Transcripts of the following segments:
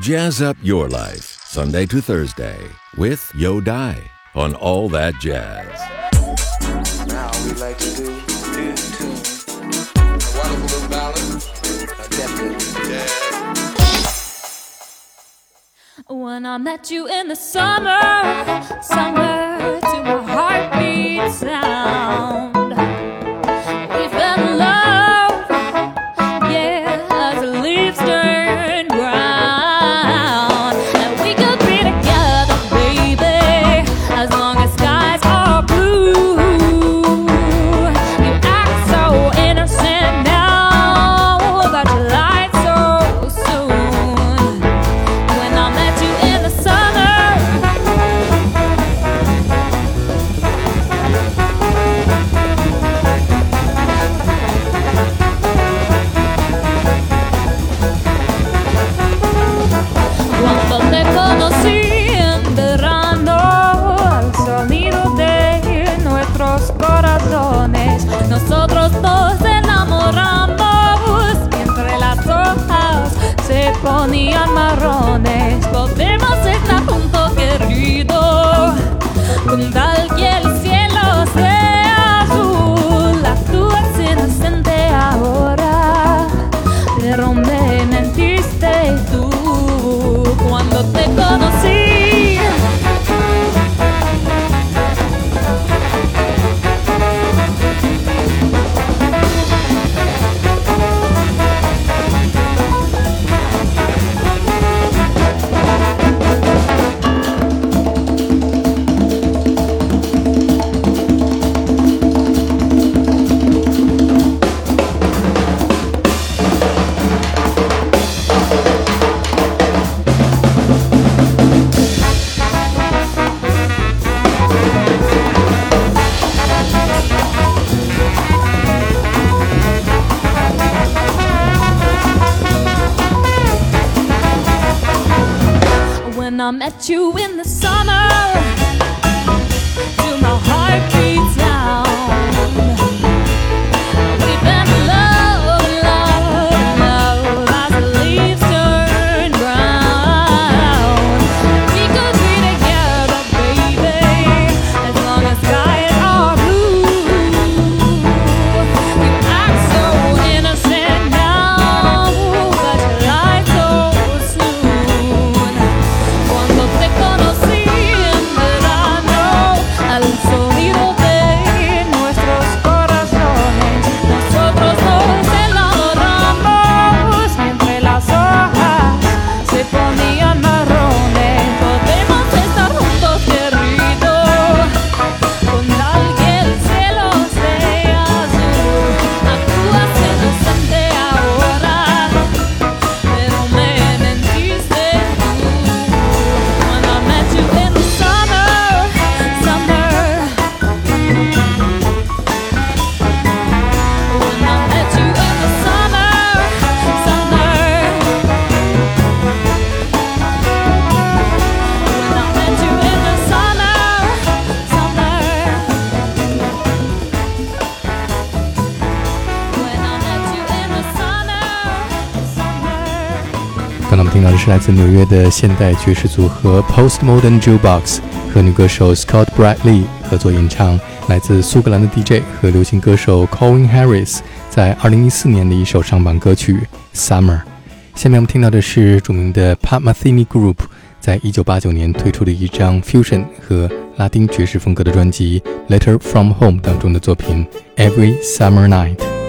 Jazz up your life, Sunday to Thursday, with Yo Dai on All That Jazz. Now we like to do do tune. A wonderful little ballad. A definite jazz. When I met you in the summer, summer to my heartbeat sound. 听到的是来自纽约的现代爵士组合 Postmodern Jukebox 和女歌手 Scott Bradley 合作演唱，来自苏格兰的 DJ 和流行歌手 Colin Harris 在2014年的一首上榜歌曲 Summer。下面我们听到的是著名的 Pat Metheny Group 在1989年推出的一张 fusion 和拉丁爵士风格的专辑 Letter from Home 当中的作品 Every Summer Night。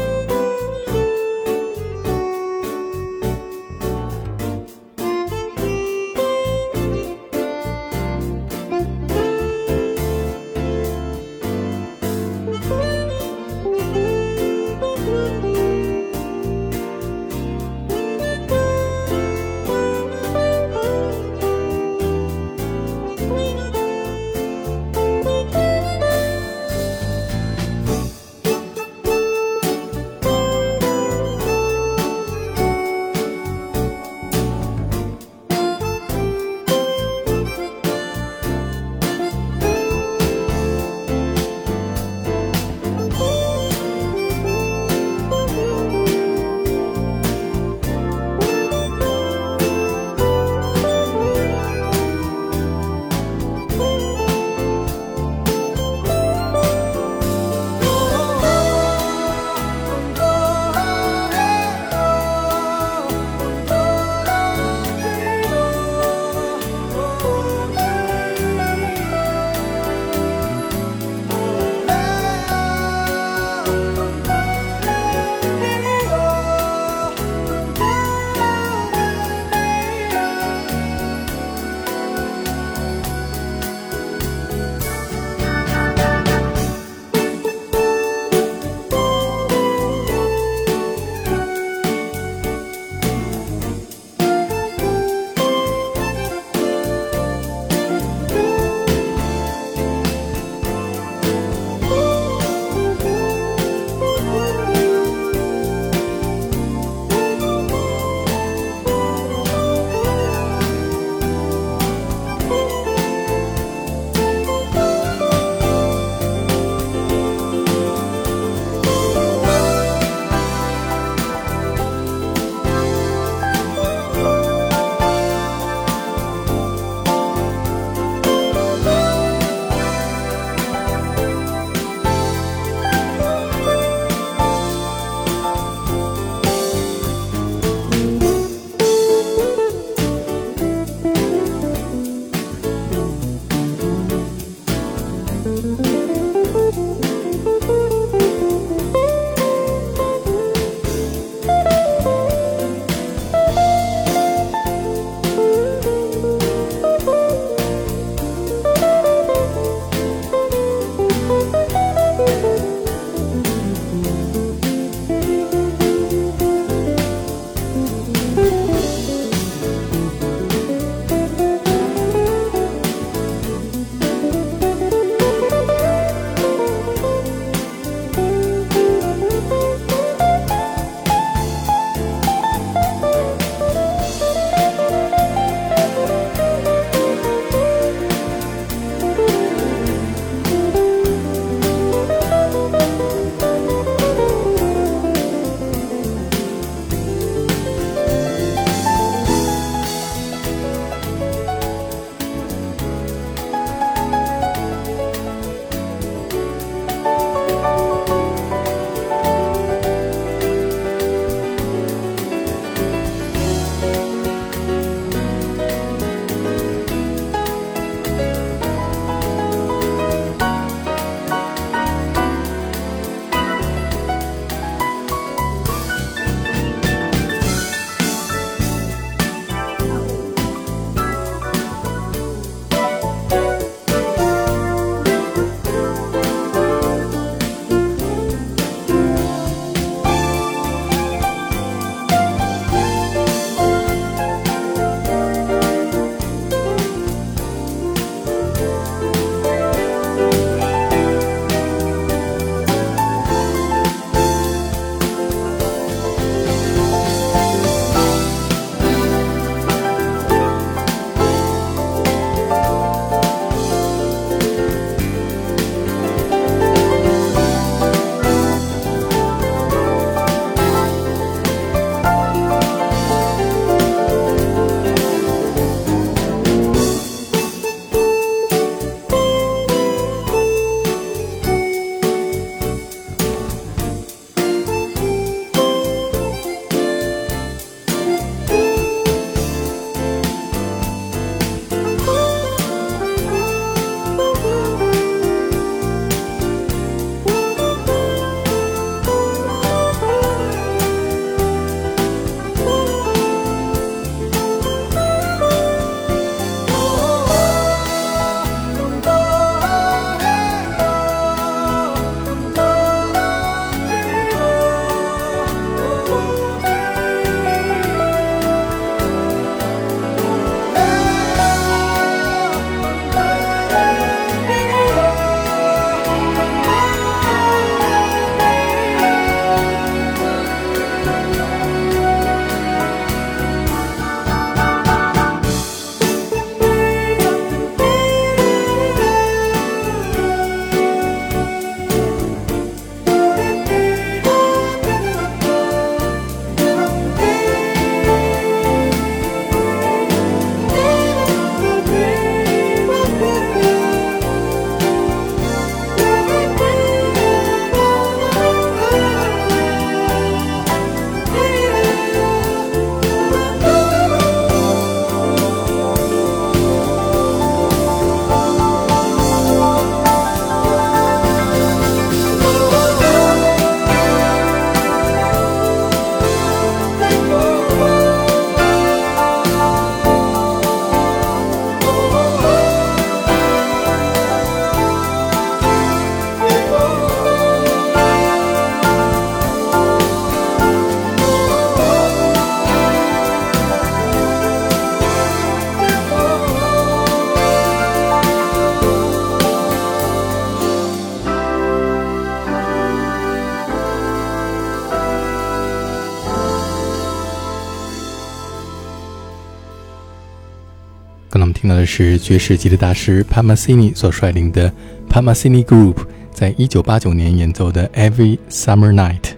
是爵士吉他大师 p a m a s i n i 所率领的 p a m a s i n i Group 在一九八九年演奏的 Every Summer Night。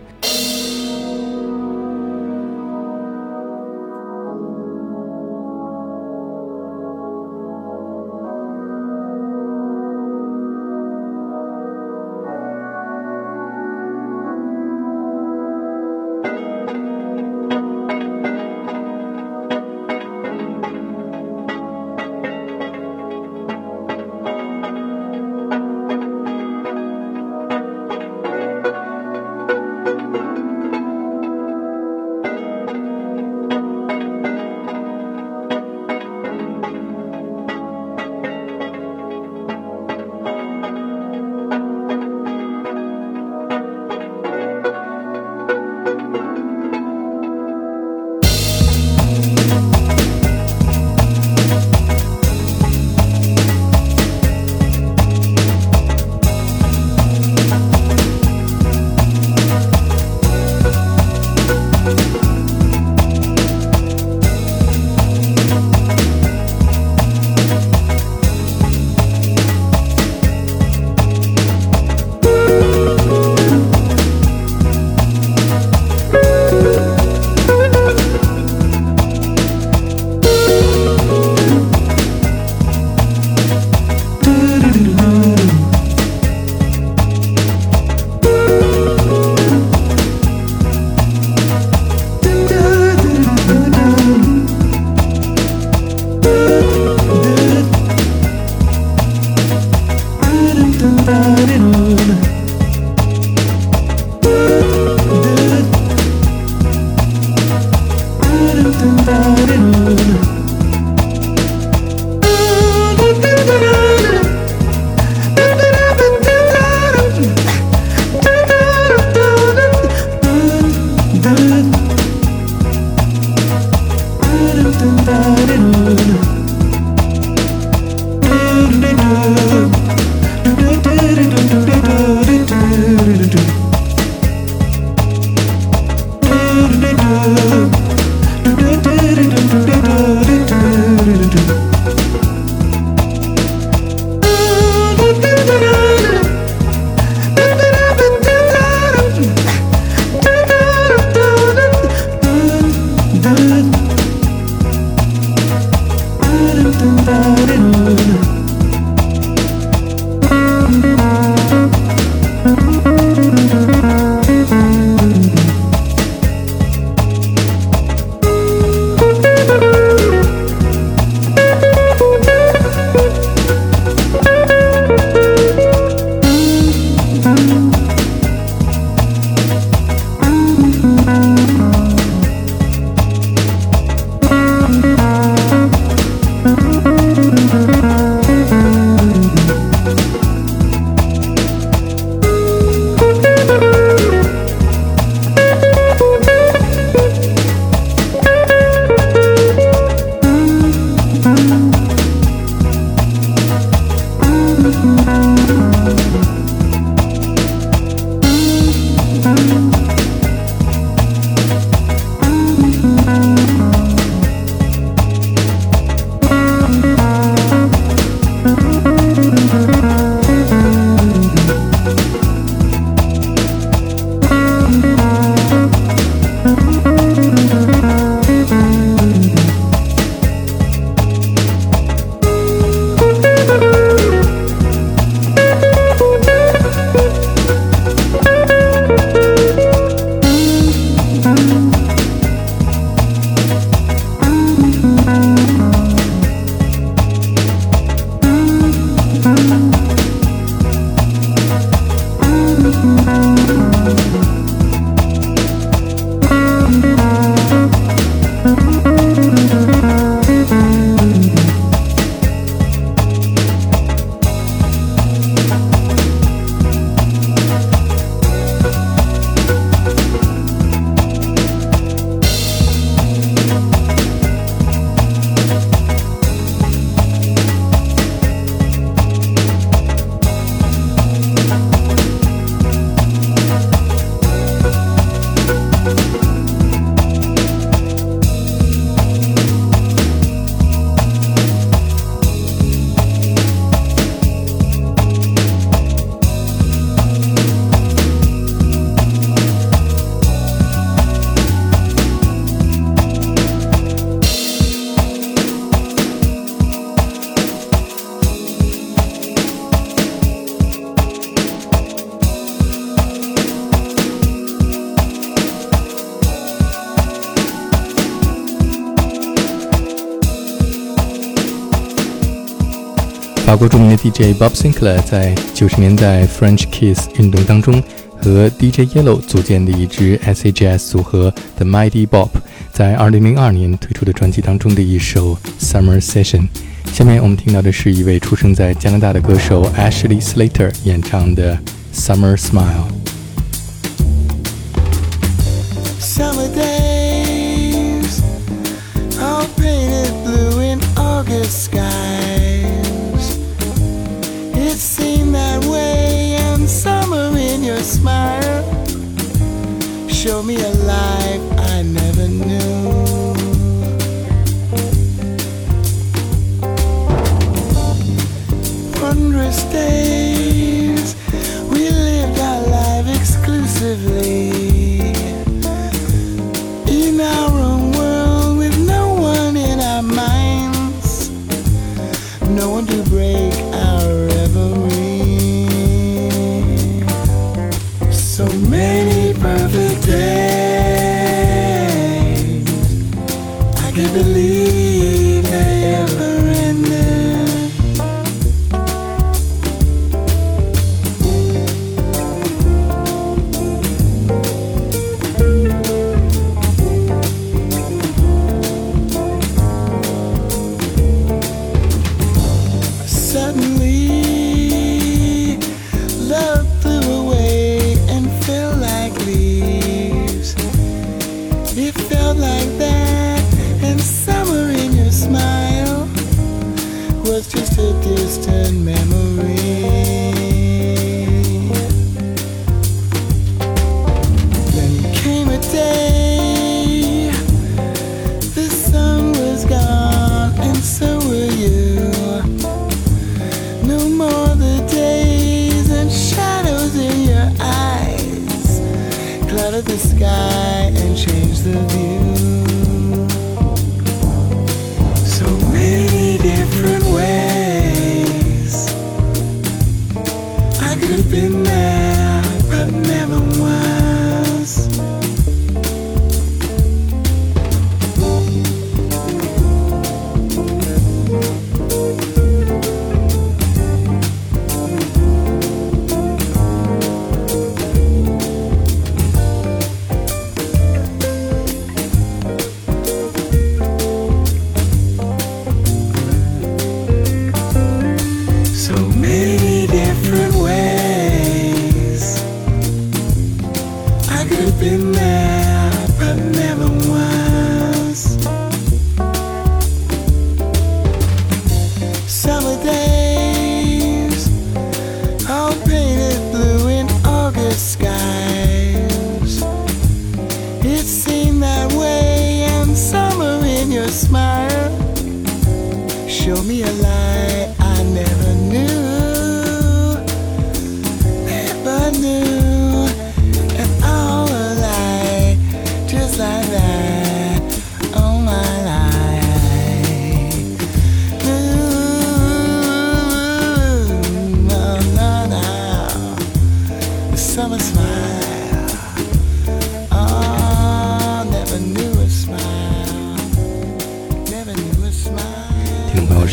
法国著名的 DJ Bob Sinclair 在九十年代 French Kiss 运动当中和 DJ Yellow 组建的一支 S.H.S 组合 The Mighty Bob，在二零零二年推出的专辑当中的一首 Summer Session。下面我们听到的是一位出生在加拿大的歌手 Ashley Slater 演唱的 Summer Smile。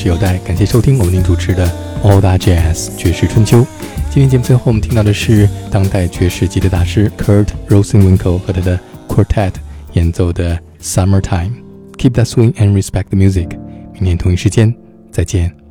有待，感谢收听我们您主持的 All That Jazz 爵士春秋。今天节目最后我们听到的是当代爵士吉他大师 Kurt Rosenwinkel 和他的 Quartet 演奏的 Summertime。Keep that swing and respect the music。明天同一时间再见。